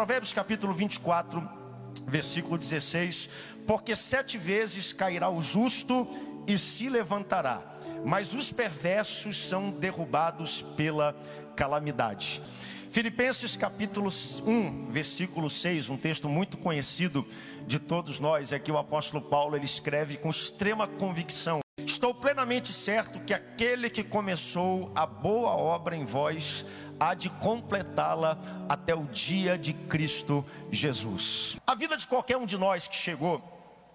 Provérbios capítulo 24, versículo 16: Porque sete vezes cairá o justo e se levantará, mas os perversos são derrubados pela calamidade. Filipenses capítulo 1, versículo 6, um texto muito conhecido de todos nós, é que o apóstolo Paulo ele escreve com extrema convicção: Estou plenamente certo que aquele que começou a boa obra em vós há de completá-la até o dia de Cristo Jesus. A vida de qualquer um de nós que chegou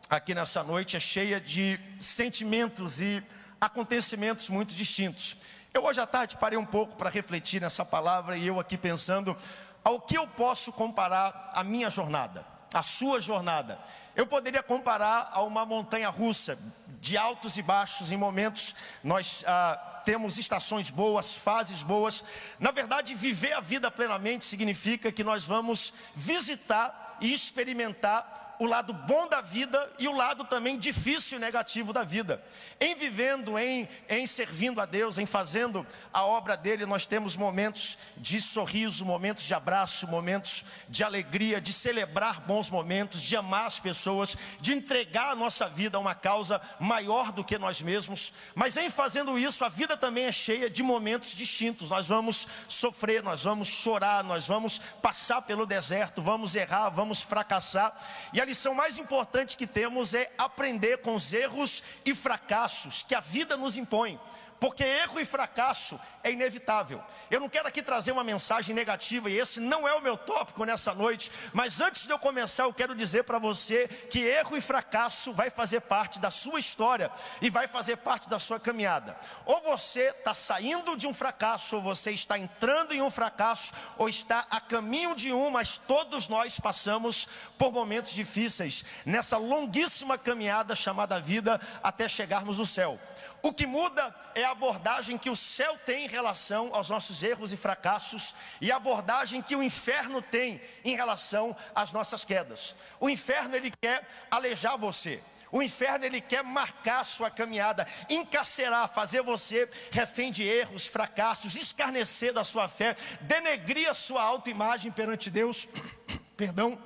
aqui nessa noite é cheia de sentimentos e acontecimentos muito distintos. Eu hoje à tarde parei um pouco para refletir nessa palavra e eu aqui pensando ao que eu posso comparar a minha jornada, a sua jornada. Eu poderia comparar a uma montanha russa, de altos e baixos, em momentos nós ah, temos estações boas, fases boas. Na verdade, viver a vida plenamente significa que nós vamos visitar e experimentar o lado bom da vida e o lado também difícil e negativo da vida. Em vivendo, em, em servindo a Deus, em fazendo a obra dele, nós temos momentos de sorriso, momentos de abraço, momentos de alegria, de celebrar bons momentos, de amar as pessoas, de entregar a nossa vida a uma causa maior do que nós mesmos. Mas em fazendo isso, a vida também é cheia de momentos distintos. Nós vamos sofrer, nós vamos chorar, nós vamos passar pelo deserto, vamos errar, vamos fracassar. E a lição mais importante que temos é aprender com os erros e fracassos que a vida nos impõe porque erro e fracasso é inevitável. Eu não quero aqui trazer uma mensagem negativa, e esse não é o meu tópico nessa noite, mas antes de eu começar, eu quero dizer para você que erro e fracasso vai fazer parte da sua história e vai fazer parte da sua caminhada. Ou você está saindo de um fracasso, ou você está entrando em um fracasso, ou está a caminho de um, mas todos nós passamos por momentos difíceis nessa longuíssima caminhada chamada vida até chegarmos no céu. O que muda é a abordagem que o céu tem em relação aos nossos erros e fracassos e a abordagem que o inferno tem em relação às nossas quedas. O inferno ele quer alejar você. O inferno ele quer marcar sua caminhada, encarcerar, fazer você refém de erros, fracassos, escarnecer da sua fé, denegrir a sua autoimagem perante Deus. Perdão.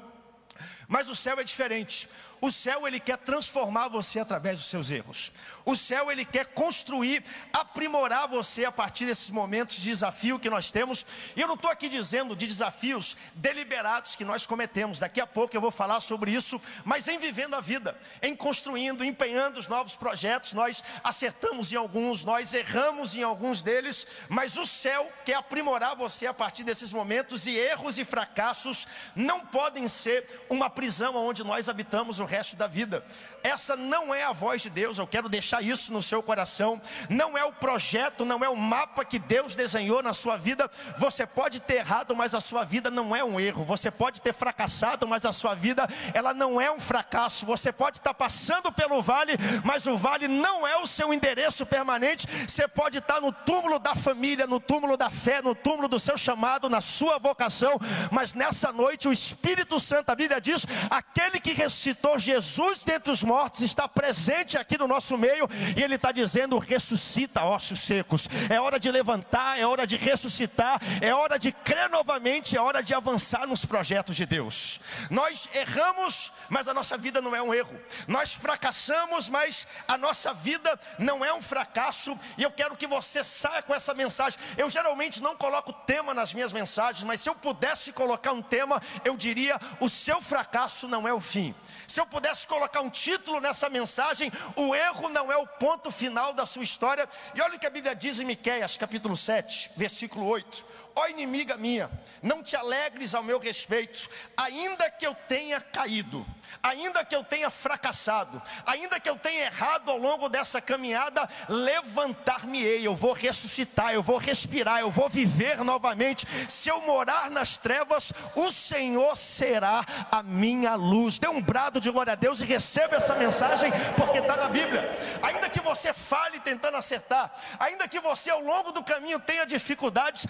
Mas o céu é diferente. O céu ele quer transformar você através dos seus erros. O céu ele quer construir, aprimorar você a partir desses momentos de desafio que nós temos. E eu não estou aqui dizendo de desafios deliberados que nós cometemos. Daqui a pouco eu vou falar sobre isso. Mas em vivendo a vida, em construindo, empenhando os novos projetos, nós acertamos em alguns, nós erramos em alguns deles. Mas o céu quer aprimorar você a partir desses momentos. E erros e fracassos não podem ser uma prisão onde nós habitamos o resto da vida. Essa não é a voz de Deus, eu quero deixar isso no seu coração. Não é o projeto, não é o mapa que Deus desenhou na sua vida. Você pode ter errado, mas a sua vida não é um erro. Você pode ter fracassado, mas a sua vida ela não é um fracasso. Você pode estar passando pelo vale, mas o vale não é o seu endereço permanente. Você pode estar no túmulo da família, no túmulo da fé, no túmulo do seu chamado, na sua vocação, mas nessa noite o Espírito Santo, a Bíblia diz, aquele que ressuscitou Jesus dentre os mortos está presente aqui no nosso meio e Ele está dizendo: ressuscita ossos secos. É hora de levantar, é hora de ressuscitar, é hora de crer novamente, é hora de avançar nos projetos de Deus. Nós erramos, mas a nossa vida não é um erro. Nós fracassamos, mas a nossa vida não é um fracasso. E eu quero que você saia com essa mensagem. Eu geralmente não coloco tema nas minhas mensagens, mas se eu pudesse colocar um tema, eu diria: o seu fracasso não é o fim. Se eu pudesse colocar um título nessa mensagem, o erro não é o ponto final da sua história. E olha o que a Bíblia diz em Miqueias, capítulo 7, versículo 8. Ó inimiga minha, não te alegres ao meu respeito, ainda que eu tenha caído, ainda que eu tenha fracassado, ainda que eu tenha errado ao longo dessa caminhada, levantar-me-ei, eu vou ressuscitar, eu vou respirar, eu vou viver novamente. Se eu morar nas trevas, o Senhor será a minha luz. Dê um brado de glória a Deus e receba essa mensagem, porque está na Bíblia. Ainda que você fale tentando acertar, ainda que você ao longo do caminho tenha dificuldades,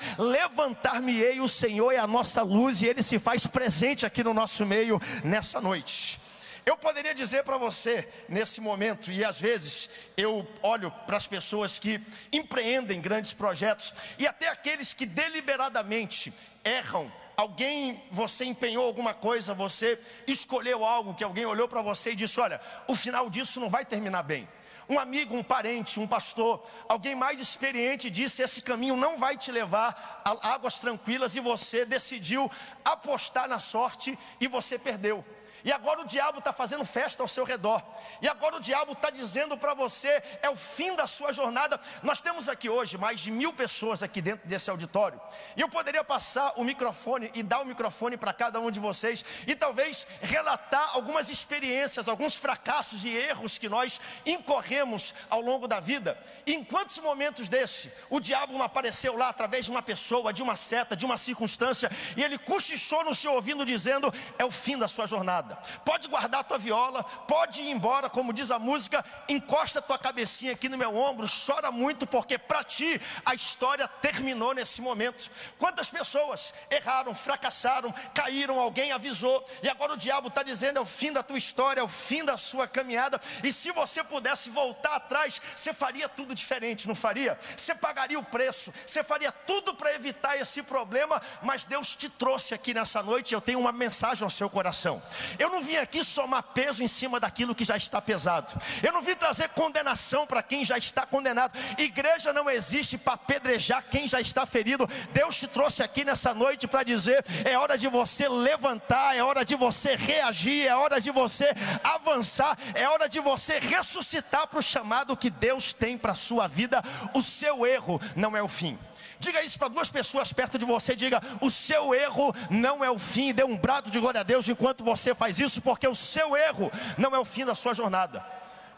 levantar-me-ei, o Senhor é a nossa luz e Ele se faz presente aqui no nosso meio nessa noite. Eu poderia dizer para você nesse momento, e às vezes eu olho para as pessoas que empreendem grandes projetos, e até aqueles que deliberadamente erram alguém, você empenhou alguma coisa, você escolheu algo que alguém olhou para você e disse: Olha, o final disso não vai terminar bem. Um amigo, um parente, um pastor, alguém mais experiente disse: esse caminho não vai te levar a águas tranquilas e você decidiu apostar na sorte e você perdeu. E agora o diabo está fazendo festa ao seu redor. E agora o diabo está dizendo para você: é o fim da sua jornada. Nós temos aqui hoje mais de mil pessoas aqui dentro desse auditório. E eu poderia passar o microfone e dar o microfone para cada um de vocês. E talvez relatar algumas experiências, alguns fracassos e erros que nós incorremos ao longo da vida. E em quantos momentos desse o diabo não apareceu lá através de uma pessoa, de uma seta, de uma circunstância. E ele cochichou no seu ouvido dizendo: é o fim da sua jornada Pode guardar a tua viola, pode ir embora, como diz a música, encosta a tua cabecinha aqui no meu ombro, chora muito, porque para ti a história terminou nesse momento. Quantas pessoas erraram, fracassaram, caíram, alguém avisou, e agora o diabo está dizendo: é o fim da tua história, é o fim da sua caminhada. E se você pudesse voltar atrás, você faria tudo diferente, não faria? Você pagaria o preço, você faria tudo para evitar esse problema, mas Deus te trouxe aqui nessa noite. Eu tenho uma mensagem ao seu coração. Eu não vim aqui somar peso em cima daquilo que já está pesado. Eu não vim trazer condenação para quem já está condenado. Igreja não existe para apedrejar quem já está ferido. Deus te trouxe aqui nessa noite para dizer: é hora de você levantar, é hora de você reagir, é hora de você avançar, é hora de você ressuscitar para o chamado que Deus tem para a sua vida. O seu erro não é o fim. Diga isso para duas pessoas perto de você. Diga: o seu erro não é o fim. Dê um brado de glória a Deus enquanto você faz isso, porque o seu erro não é o fim da sua jornada.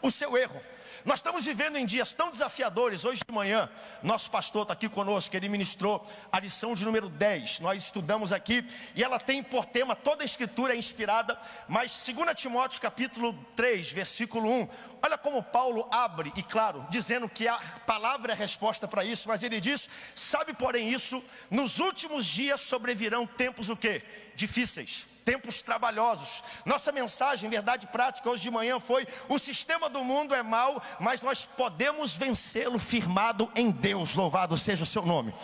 O seu erro. Nós estamos vivendo em dias tão desafiadores. Hoje de manhã, nosso pastor está aqui conosco, ele ministrou a lição de número 10. Nós estudamos aqui e ela tem por tema, toda a escritura é inspirada, mas 2 Timóteo capítulo 3, versículo 1. Olha como Paulo abre, e claro, dizendo que a palavra é a resposta para isso, mas ele diz: sabe, porém, isso, nos últimos dias sobrevirão tempos o quê? Difíceis tempos trabalhosos. Nossa mensagem, verdade prática, hoje de manhã foi: o sistema do mundo é mau, mas nós podemos vencê-lo firmado em Deus. Louvado seja o seu nome.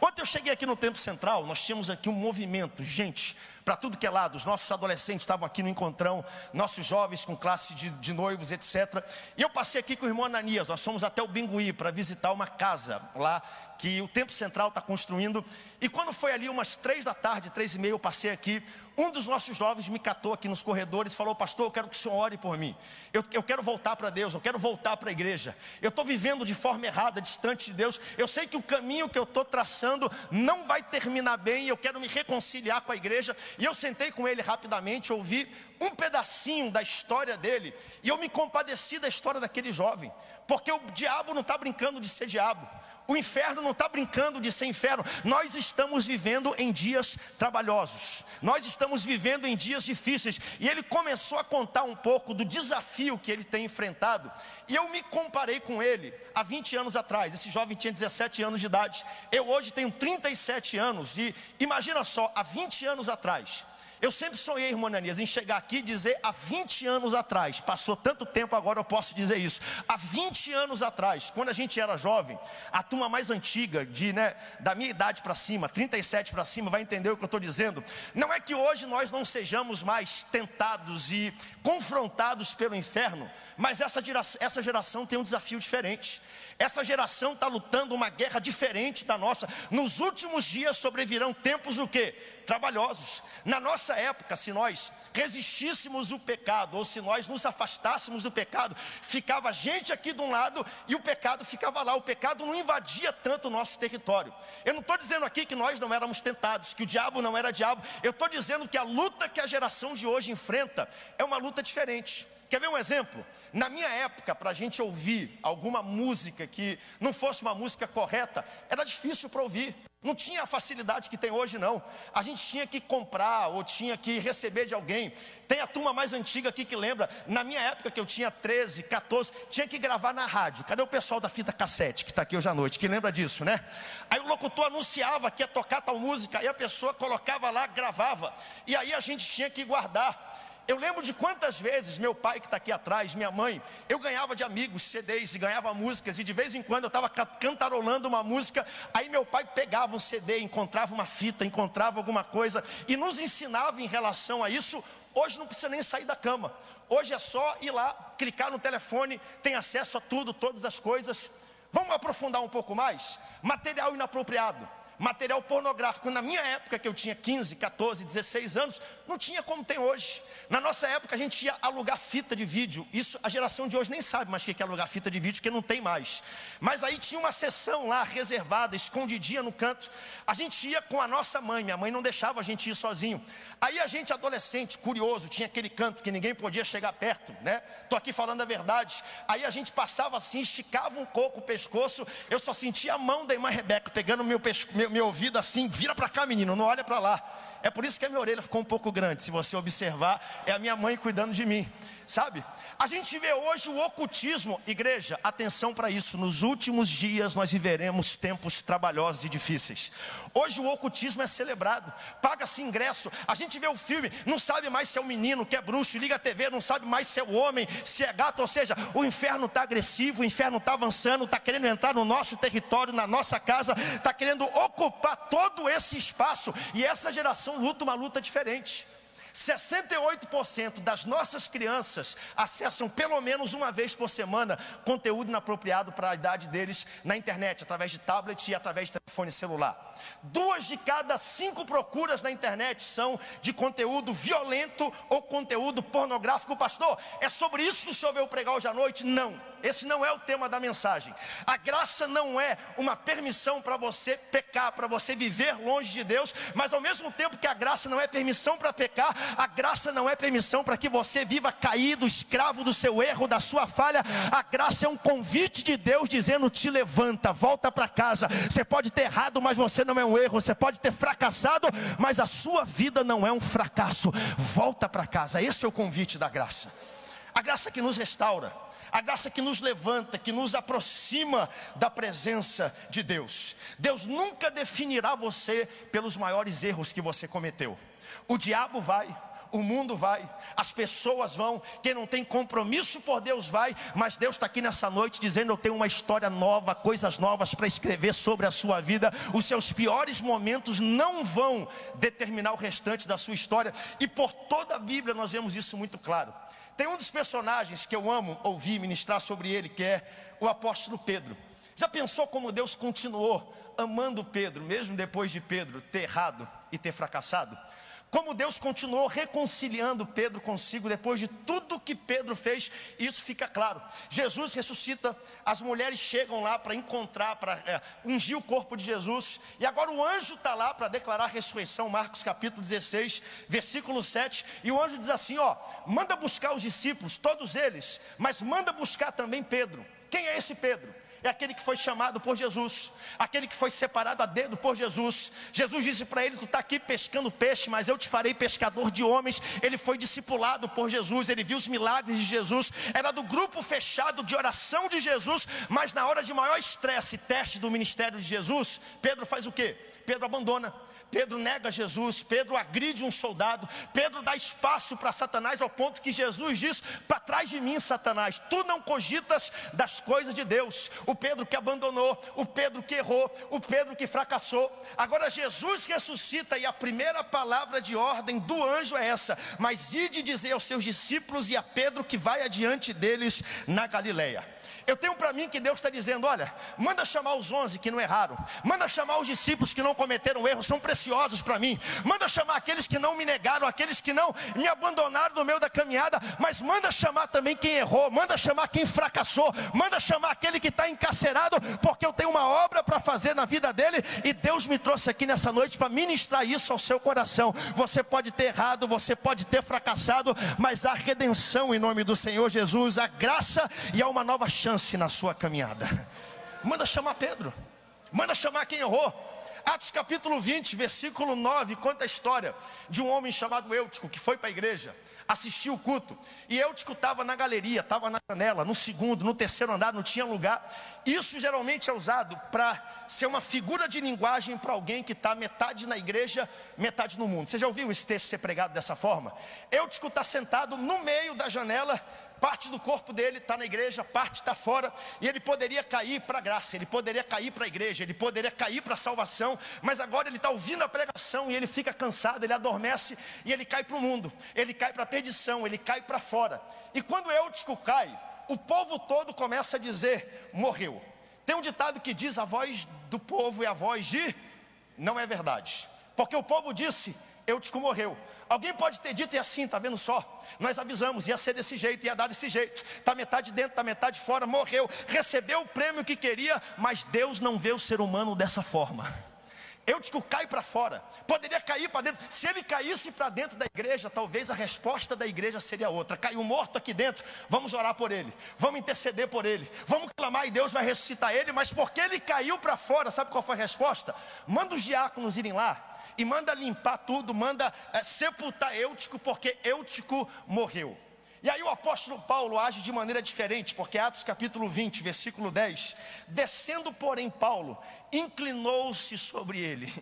Ontem eu cheguei aqui no Templo Central, nós tínhamos aqui um movimento, gente, para tudo que é lado. Os nossos adolescentes estavam aqui no encontrão, nossos jovens com classe de, de noivos, etc. E eu passei aqui com o irmão Ananias, nós fomos até o Bingui para visitar uma casa lá que o Templo Central está construindo. E quando foi ali umas três da tarde, três e meia, eu passei aqui. Um dos nossos jovens me catou aqui nos corredores e falou: Pastor, eu quero que o senhor ore por mim. Eu, eu quero voltar para Deus, eu quero voltar para a igreja. Eu estou vivendo de forma errada, distante de Deus. Eu sei que o caminho que eu estou traçando não vai terminar bem. Eu quero me reconciliar com a igreja. E eu sentei com ele rapidamente, ouvi um pedacinho da história dele. E eu me compadeci da história daquele jovem. Porque o diabo não está brincando de ser diabo. O inferno não está brincando de ser inferno. Nós estamos vivendo em dias trabalhosos. Nós estamos vivendo em dias difíceis. E ele começou a contar um pouco do desafio que ele tem enfrentado. E eu me comparei com ele há 20 anos atrás. Esse jovem tinha 17 anos de idade. Eu hoje tenho 37 anos. E imagina só, há 20 anos atrás. Eu sempre sonhei, irmã Ananias, em chegar aqui e dizer há 20 anos atrás, passou tanto tempo agora eu posso dizer isso. Há 20 anos atrás, quando a gente era jovem, a turma mais antiga, de, né, da minha idade para cima, 37 para cima, vai entender o que eu estou dizendo. Não é que hoje nós não sejamos mais tentados e confrontados pelo inferno, mas essa geração, essa geração tem um desafio diferente. Essa geração está lutando uma guerra diferente da nossa. Nos últimos dias sobrevirão tempos o quê? Trabalhosos. Na nossa época, se nós resistíssemos o pecado, ou se nós nos afastássemos do pecado, ficava gente aqui de um lado e o pecado ficava lá. O pecado não invadia tanto o nosso território. Eu não estou dizendo aqui que nós não éramos tentados, que o diabo não era diabo. Eu estou dizendo que a luta que a geração de hoje enfrenta é uma luta diferente. Quer ver um exemplo? Na minha época, para a gente ouvir alguma música que não fosse uma música correta, era difícil para ouvir. Não tinha a facilidade que tem hoje, não. A gente tinha que comprar ou tinha que receber de alguém. Tem a turma mais antiga aqui que lembra, na minha época que eu tinha 13, 14, tinha que gravar na rádio. Cadê o pessoal da fita cassete que está aqui hoje à noite, que lembra disso, né? Aí o locutor anunciava que ia tocar tal música, aí a pessoa colocava lá, gravava, e aí a gente tinha que guardar. Eu lembro de quantas vezes meu pai que está aqui atrás, minha mãe, eu ganhava de amigos CDs e ganhava músicas, e de vez em quando eu estava cantarolando uma música, aí meu pai pegava um CD, encontrava uma fita, encontrava alguma coisa e nos ensinava em relação a isso. Hoje não precisa nem sair da cama, hoje é só ir lá, clicar no telefone, tem acesso a tudo, todas as coisas. Vamos aprofundar um pouco mais? Material inapropriado material pornográfico. Na minha época, que eu tinha 15, 14, 16 anos, não tinha como tem hoje. Na nossa época, a gente ia alugar fita de vídeo. Isso a geração de hoje nem sabe mais o que é alugar fita de vídeo, porque não tem mais. Mas aí tinha uma sessão lá reservada, escondidinha no canto. A gente ia com a nossa mãe, minha mãe não deixava a gente ir sozinho. Aí a gente, adolescente, curioso, tinha aquele canto que ninguém podia chegar perto, né? Tô aqui falando a verdade. Aí a gente passava assim, esticava um pouco o pescoço. Eu só sentia a mão da irmã Rebeca pegando meu, meu, meu ouvido assim: vira para cá, menino, não olha para lá. É por isso que a minha orelha ficou um pouco grande. Se você observar, é a minha mãe cuidando de mim sabe? A gente vê hoje o ocultismo, igreja, atenção para isso. Nos últimos dias nós viveremos tempos trabalhosos e difíceis. Hoje o ocultismo é celebrado, paga-se ingresso. A gente vê o filme, não sabe mais se é o um menino que é bruxo, liga a TV, não sabe mais se é o homem, se é gato. Ou seja, o inferno está agressivo, o inferno está avançando, está querendo entrar no nosso território, na nossa casa, está querendo ocupar todo esse espaço. E essa geração luta uma luta diferente. 68% das nossas crianças acessam pelo menos uma vez por semana conteúdo inapropriado para a idade deles na internet, através de tablet e através de telefone celular. Duas de cada cinco procuras na internet são de conteúdo violento ou conteúdo pornográfico. Pastor, é sobre isso que o senhor veio pregar hoje à noite? Não, esse não é o tema da mensagem. A graça não é uma permissão para você pecar, para você viver longe de Deus, mas ao mesmo tempo que a graça não é permissão para pecar, a graça não é permissão para que você viva caído, escravo do seu erro, da sua falha. A graça é um convite de Deus dizendo: te levanta, volta para casa. Você pode ter errado, mas você não é um erro. Você pode ter fracassado, mas a sua vida não é um fracasso. Volta para casa. Esse é o convite da graça. A graça que nos restaura, a graça que nos levanta, que nos aproxima da presença de Deus. Deus nunca definirá você pelos maiores erros que você cometeu. O diabo vai, o mundo vai, as pessoas vão, quem não tem compromisso por Deus vai, mas Deus está aqui nessa noite dizendo: Eu tenho uma história nova, coisas novas para escrever sobre a sua vida. Os seus piores momentos não vão determinar o restante da sua história, e por toda a Bíblia nós vemos isso muito claro. Tem um dos personagens que eu amo ouvir ministrar sobre ele, que é o apóstolo Pedro. Já pensou como Deus continuou amando Pedro, mesmo depois de Pedro ter errado e ter fracassado? Como Deus continuou reconciliando Pedro consigo depois de tudo que Pedro fez, isso fica claro. Jesus ressuscita, as mulheres chegam lá para encontrar, para é, ungir o corpo de Jesus, e agora o anjo está lá para declarar a ressurreição, Marcos capítulo 16, versículo 7, e o anjo diz assim: ó, manda buscar os discípulos, todos eles, mas manda buscar também Pedro. Quem é esse Pedro? É aquele que foi chamado por Jesus, aquele que foi separado a dedo por Jesus. Jesus disse para ele: Tu está aqui pescando peixe, mas eu te farei pescador de homens. Ele foi discipulado por Jesus, ele viu os milagres de Jesus, era do grupo fechado de oração de Jesus, mas na hora de maior estresse e teste do ministério de Jesus, Pedro faz o que? Pedro abandona. Pedro nega Jesus, Pedro agride um soldado, Pedro dá espaço para Satanás ao ponto que Jesus diz: Para trás de mim, Satanás, tu não cogitas das coisas de Deus. O Pedro que abandonou, o Pedro que errou, o Pedro que fracassou. Agora Jesus ressuscita e a primeira palavra de ordem do anjo é essa: Mas ide dizer aos seus discípulos e a Pedro que vai adiante deles na Galileia. Eu tenho para mim que Deus está dizendo: olha, manda chamar os onze que não erraram, manda chamar os discípulos que não cometeram erro, são preciosos para mim, manda chamar aqueles que não me negaram, aqueles que não me abandonaram no meio da caminhada, mas manda chamar também quem errou, manda chamar quem fracassou, manda chamar aquele que está encarcerado, porque eu tenho uma obra para fazer na vida dele, e Deus me trouxe aqui nessa noite para ministrar isso ao seu coração. Você pode ter errado, você pode ter fracassado, mas há redenção em nome do Senhor Jesus, a graça e há uma nova chance na sua caminhada. Manda chamar Pedro, manda chamar quem errou. Atos capítulo 20, versículo 9, conta a história de um homem chamado Eutico que foi para a igreja assistiu o culto. E Eutico estava na galeria, estava na janela, no segundo, no terceiro andar, não tinha lugar. Isso geralmente é usado para ser uma figura de linguagem para alguém que está metade na igreja, metade no mundo. Você já ouviu esse texto ser pregado dessa forma? Eutico está sentado no meio da janela, parte do corpo dele está na igreja, parte está fora, e ele poderia cair para a graça, ele poderia cair para a igreja, ele poderia cair para a salvação, mas agora ele está ouvindo a pregação e ele fica cansado, ele adormece e ele cai para o mundo, ele cai para a perdição, ele cai para fora. E quando Eutico cai, o povo todo começa a dizer: morreu. Tem um ditado que diz: a voz do povo é a voz de. Não é verdade, porque o povo disse: Eutico morreu. Alguém pode ter dito e assim, tá vendo só? Nós avisamos, ia ser desse jeito, ia dar desse jeito. Tá metade dentro, tá metade fora, morreu, recebeu o prêmio que queria, mas Deus não vê o ser humano dessa forma. Eutico cai para fora, poderia cair para dentro. Se ele caísse para dentro da igreja, talvez a resposta da igreja seria outra. Caiu morto aqui dentro, vamos orar por ele, vamos interceder por ele, vamos clamar e Deus vai ressuscitar ele. Mas porque ele caiu para fora, sabe qual foi a resposta? Manda os diáconos irem lá e manda limpar tudo, manda é, sepultar Eutico, porque Eutico morreu. E aí o apóstolo Paulo age de maneira diferente, porque Atos capítulo 20, versículo 10, descendo porém Paulo, inclinou-se sobre ele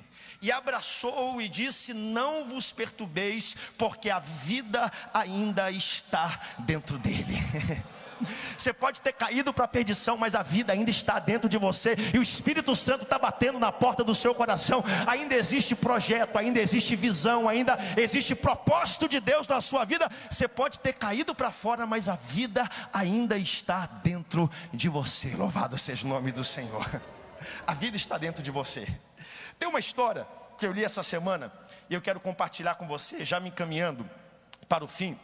e abraçou-o e disse: Não vos perturbeis, porque a vida ainda está dentro dele. Você pode ter caído para a perdição, mas a vida ainda está dentro de você, e o Espírito Santo está batendo na porta do seu coração. Ainda existe projeto, ainda existe visão, ainda existe propósito de Deus na sua vida. Você pode ter caído para fora, mas a vida ainda está dentro de você. Louvado seja o nome do Senhor. A vida está dentro de você. Tem uma história que eu li essa semana e eu quero compartilhar com você, já me encaminhando para o fim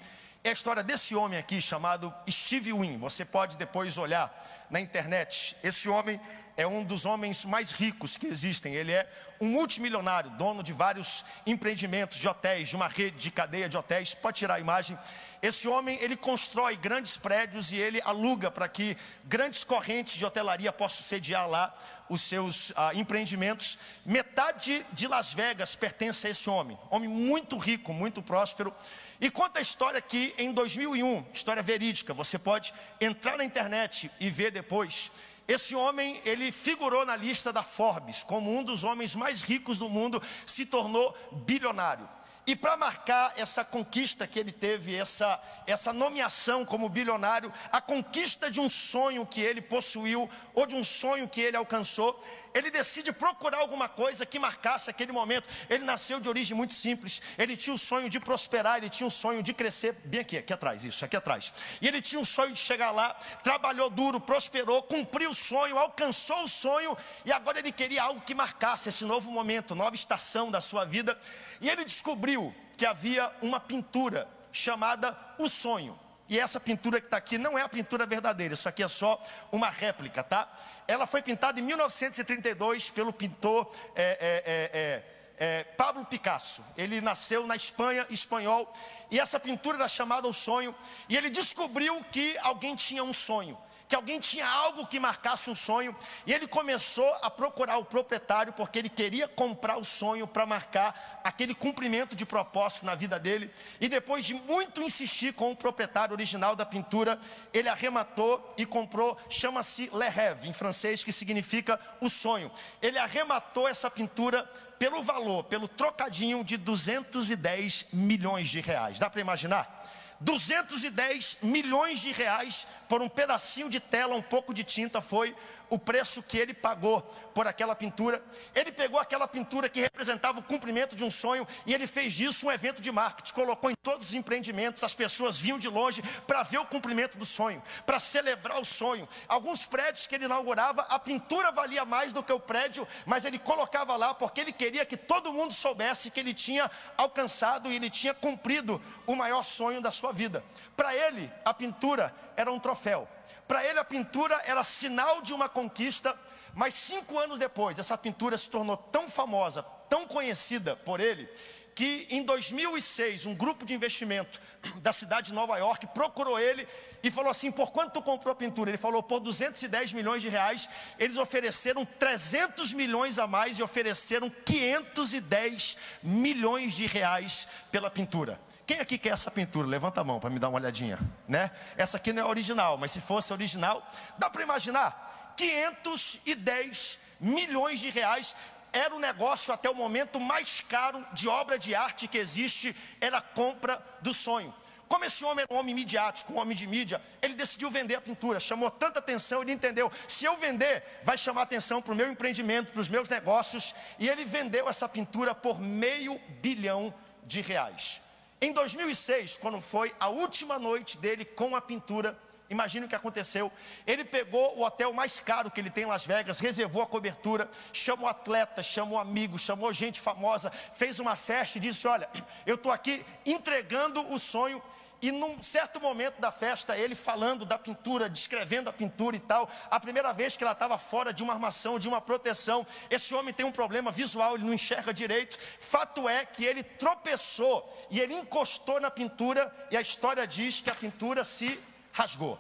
é a história desse homem aqui chamado Steve Wynn. Você pode depois olhar na internet. Esse homem é um dos homens mais ricos que existem. Ele é um multimilionário, dono de vários empreendimentos de hotéis, de uma rede de cadeia de hotéis. Pode tirar a imagem. Esse homem, ele constrói grandes prédios e ele aluga para que grandes correntes de hotelaria possam sediar lá os seus ah, empreendimentos. Metade de Las Vegas pertence a esse homem. Homem muito rico, muito próspero. E conta a história que em 2001, história verídica, você pode entrar na internet e ver depois. Esse homem, ele figurou na lista da Forbes como um dos homens mais ricos do mundo, se tornou bilionário. E para marcar essa conquista que ele teve, essa, essa nomeação como bilionário, a conquista de um sonho que ele possuiu, ou de um sonho que ele alcançou, ele decide procurar alguma coisa que marcasse aquele momento. Ele nasceu de origem muito simples, ele tinha o sonho de prosperar, ele tinha o sonho de crescer, bem aqui, aqui atrás, isso, aqui atrás. E ele tinha o sonho de chegar lá, trabalhou duro, prosperou, cumpriu o sonho, alcançou o sonho, e agora ele queria algo que marcasse esse novo momento, nova estação da sua vida. E ele descobriu que havia uma pintura chamada O Sonho. E essa pintura que está aqui não é a pintura verdadeira, isso aqui é só uma réplica, tá? Ela foi pintada em 1932 pelo pintor é, é, é, é, é, Pablo Picasso. Ele nasceu na Espanha, espanhol, e essa pintura era chamada O Sonho. E ele descobriu que alguém tinha um sonho que alguém tinha algo que marcasse um sonho, e ele começou a procurar o proprietário, porque ele queria comprar o sonho para marcar aquele cumprimento de propósito na vida dele. E depois de muito insistir com o proprietário original da pintura, ele arrematou e comprou, chama-se Le Rêve, em francês, que significa o sonho. Ele arrematou essa pintura pelo valor, pelo trocadinho de 210 milhões de reais. Dá para imaginar? 210 milhões de reais por um pedacinho de tela, um pouco de tinta, foi o preço que ele pagou por aquela pintura. Ele pegou aquela pintura que representava o cumprimento de um sonho e ele fez disso um evento de marketing. Colocou em todos os empreendimentos, as pessoas vinham de longe para ver o cumprimento do sonho, para celebrar o sonho. Alguns prédios que ele inaugurava, a pintura valia mais do que o prédio, mas ele colocava lá porque ele queria que todo mundo soubesse que ele tinha alcançado e ele tinha cumprido o maior sonho da sua vida. Para ele, a pintura era um troféu. Para ele, a pintura era sinal de uma conquista, mas cinco anos depois, essa pintura se tornou tão famosa, tão conhecida por ele, que em 2006 um grupo de investimento da cidade de Nova York procurou ele e falou assim: por quanto tu comprou a pintura? Ele falou: por 210 milhões de reais. Eles ofereceram 300 milhões a mais e ofereceram 510 milhões de reais pela pintura. Quem aqui quer essa pintura? Levanta a mão para me dar uma olhadinha, né? Essa aqui não é original, mas se fosse original, dá para imaginar? 510 milhões de reais era o negócio até o momento mais caro de obra de arte que existe, era a compra do sonho. Como esse homem era um homem midiático, um homem de mídia, ele decidiu vender a pintura, chamou tanta atenção, ele entendeu, se eu vender, vai chamar atenção para o meu empreendimento, para os meus negócios, e ele vendeu essa pintura por meio bilhão de reais. Em 2006, quando foi a última noite dele com a pintura, Imagina o que aconteceu. Ele pegou o hotel mais caro que ele tem em Las Vegas, reservou a cobertura, chamou atletas, chamou amigos, chamou gente famosa, fez uma festa e disse: Olha, eu estou aqui entregando o sonho e num certo momento da festa, ele falando da pintura, descrevendo a pintura e tal, a primeira vez que ela estava fora de uma armação, de uma proteção, esse homem tem um problema visual, ele não enxerga direito. Fato é que ele tropeçou e ele encostou na pintura, e a história diz que a pintura se rasgou.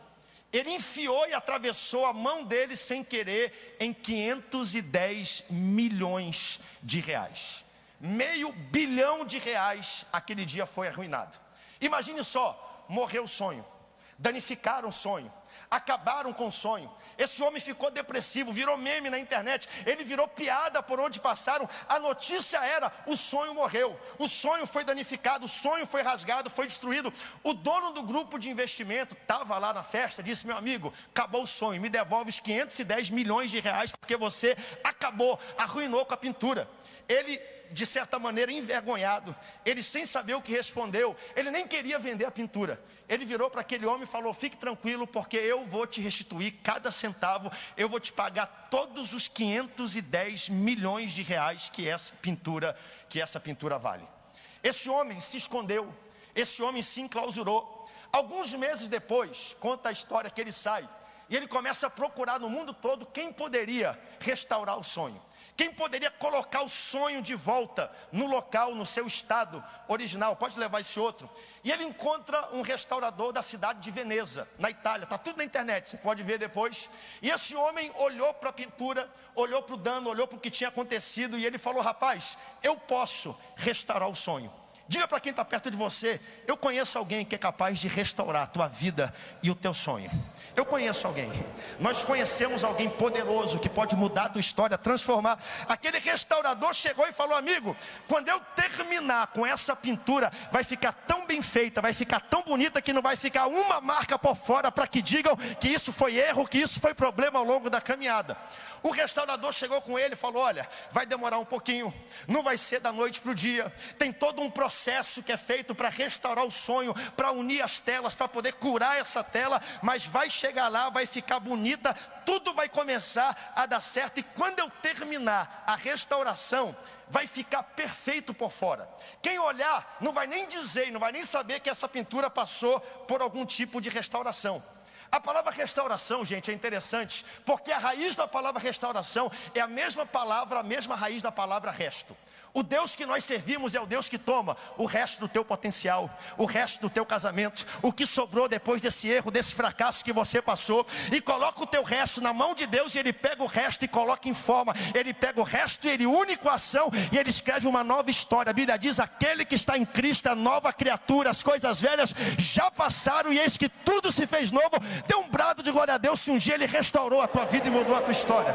Ele enfiou e atravessou a mão dele sem querer em 510 milhões de reais. Meio bilhão de reais aquele dia foi arruinado. Imagine só, morreu o sonho, danificaram o sonho, acabaram com o sonho. Esse homem ficou depressivo, virou meme na internet, ele virou piada por onde passaram. A notícia era: o sonho morreu, o sonho foi danificado, o sonho foi rasgado, foi destruído. O dono do grupo de investimento estava lá na festa, disse: Meu amigo, acabou o sonho, me devolve os 510 milhões de reais, porque você acabou, arruinou com a pintura. Ele de certa maneira, envergonhado. Ele, sem saber o que respondeu, ele nem queria vender a pintura. Ele virou para aquele homem e falou: Fique tranquilo, porque eu vou te restituir cada centavo, eu vou te pagar todos os 510 milhões de reais que essa pintura, que essa pintura vale. Esse homem se escondeu, esse homem se enclausurou. Alguns meses depois, conta a história que ele sai e ele começa a procurar no mundo todo quem poderia restaurar o sonho. Quem poderia colocar o sonho de volta no local, no seu estado original? Pode levar esse outro. E ele encontra um restaurador da cidade de Veneza, na Itália. Está tudo na internet, você pode ver depois. E esse homem olhou para a pintura, olhou para o dano, olhou para o que tinha acontecido e ele falou: Rapaz, eu posso restaurar o sonho. Diga para quem está perto de você: Eu conheço alguém que é capaz de restaurar a tua vida e o teu sonho. Eu conheço alguém. Nós conhecemos alguém poderoso que pode mudar a tua história, transformar. Aquele restaurador chegou e falou: Amigo, quando eu terminar com essa pintura, vai ficar tão bem feita, vai ficar tão bonita que não vai ficar uma marca por fora para que digam que isso foi erro, que isso foi problema ao longo da caminhada. O restaurador chegou com ele e falou: Olha, vai demorar um pouquinho, não vai ser da noite para o dia. Tem todo um processo que é feito para restaurar o sonho, para unir as telas, para poder curar essa tela, mas vai chegar lá, vai ficar bonita, tudo vai começar a dar certo. E quando eu terminar a restauração, vai ficar perfeito por fora. Quem olhar não vai nem dizer, não vai nem saber que essa pintura passou por algum tipo de restauração. A palavra restauração, gente, é interessante, porque a raiz da palavra restauração é a mesma palavra, a mesma raiz da palavra resto. O Deus que nós servimos é o Deus que toma o resto do teu potencial, o resto do teu casamento, o que sobrou depois desse erro, desse fracasso que você passou, e coloca o teu resto na mão de Deus, e Ele pega o resto e coloca em forma. Ele pega o resto e Ele une com a ação, e Ele escreve uma nova história. A Bíblia diz: aquele que está em Cristo é nova criatura, as coisas velhas já passaram, e eis que tudo se fez novo. Dê um brado de glória a Deus se um dia Ele restaurou a tua vida e mudou a tua história.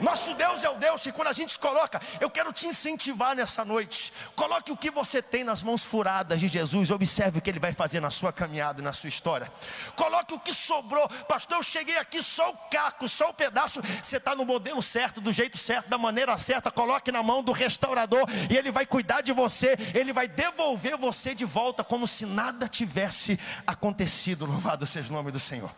Nosso Deus é o Deus que quando a gente coloca, eu quero te incentivar nessa noite. Coloque o que você tem nas mãos furadas de Jesus, observe o que ele vai fazer na sua caminhada e na sua história. Coloque o que sobrou, pastor. Eu cheguei aqui só o caco, só o pedaço. Você está no modelo certo, do jeito certo, da maneira certa. Coloque na mão do restaurador e ele vai cuidar de você, ele vai devolver você de volta como se nada tivesse acontecido. Louvado seja o nome do Senhor.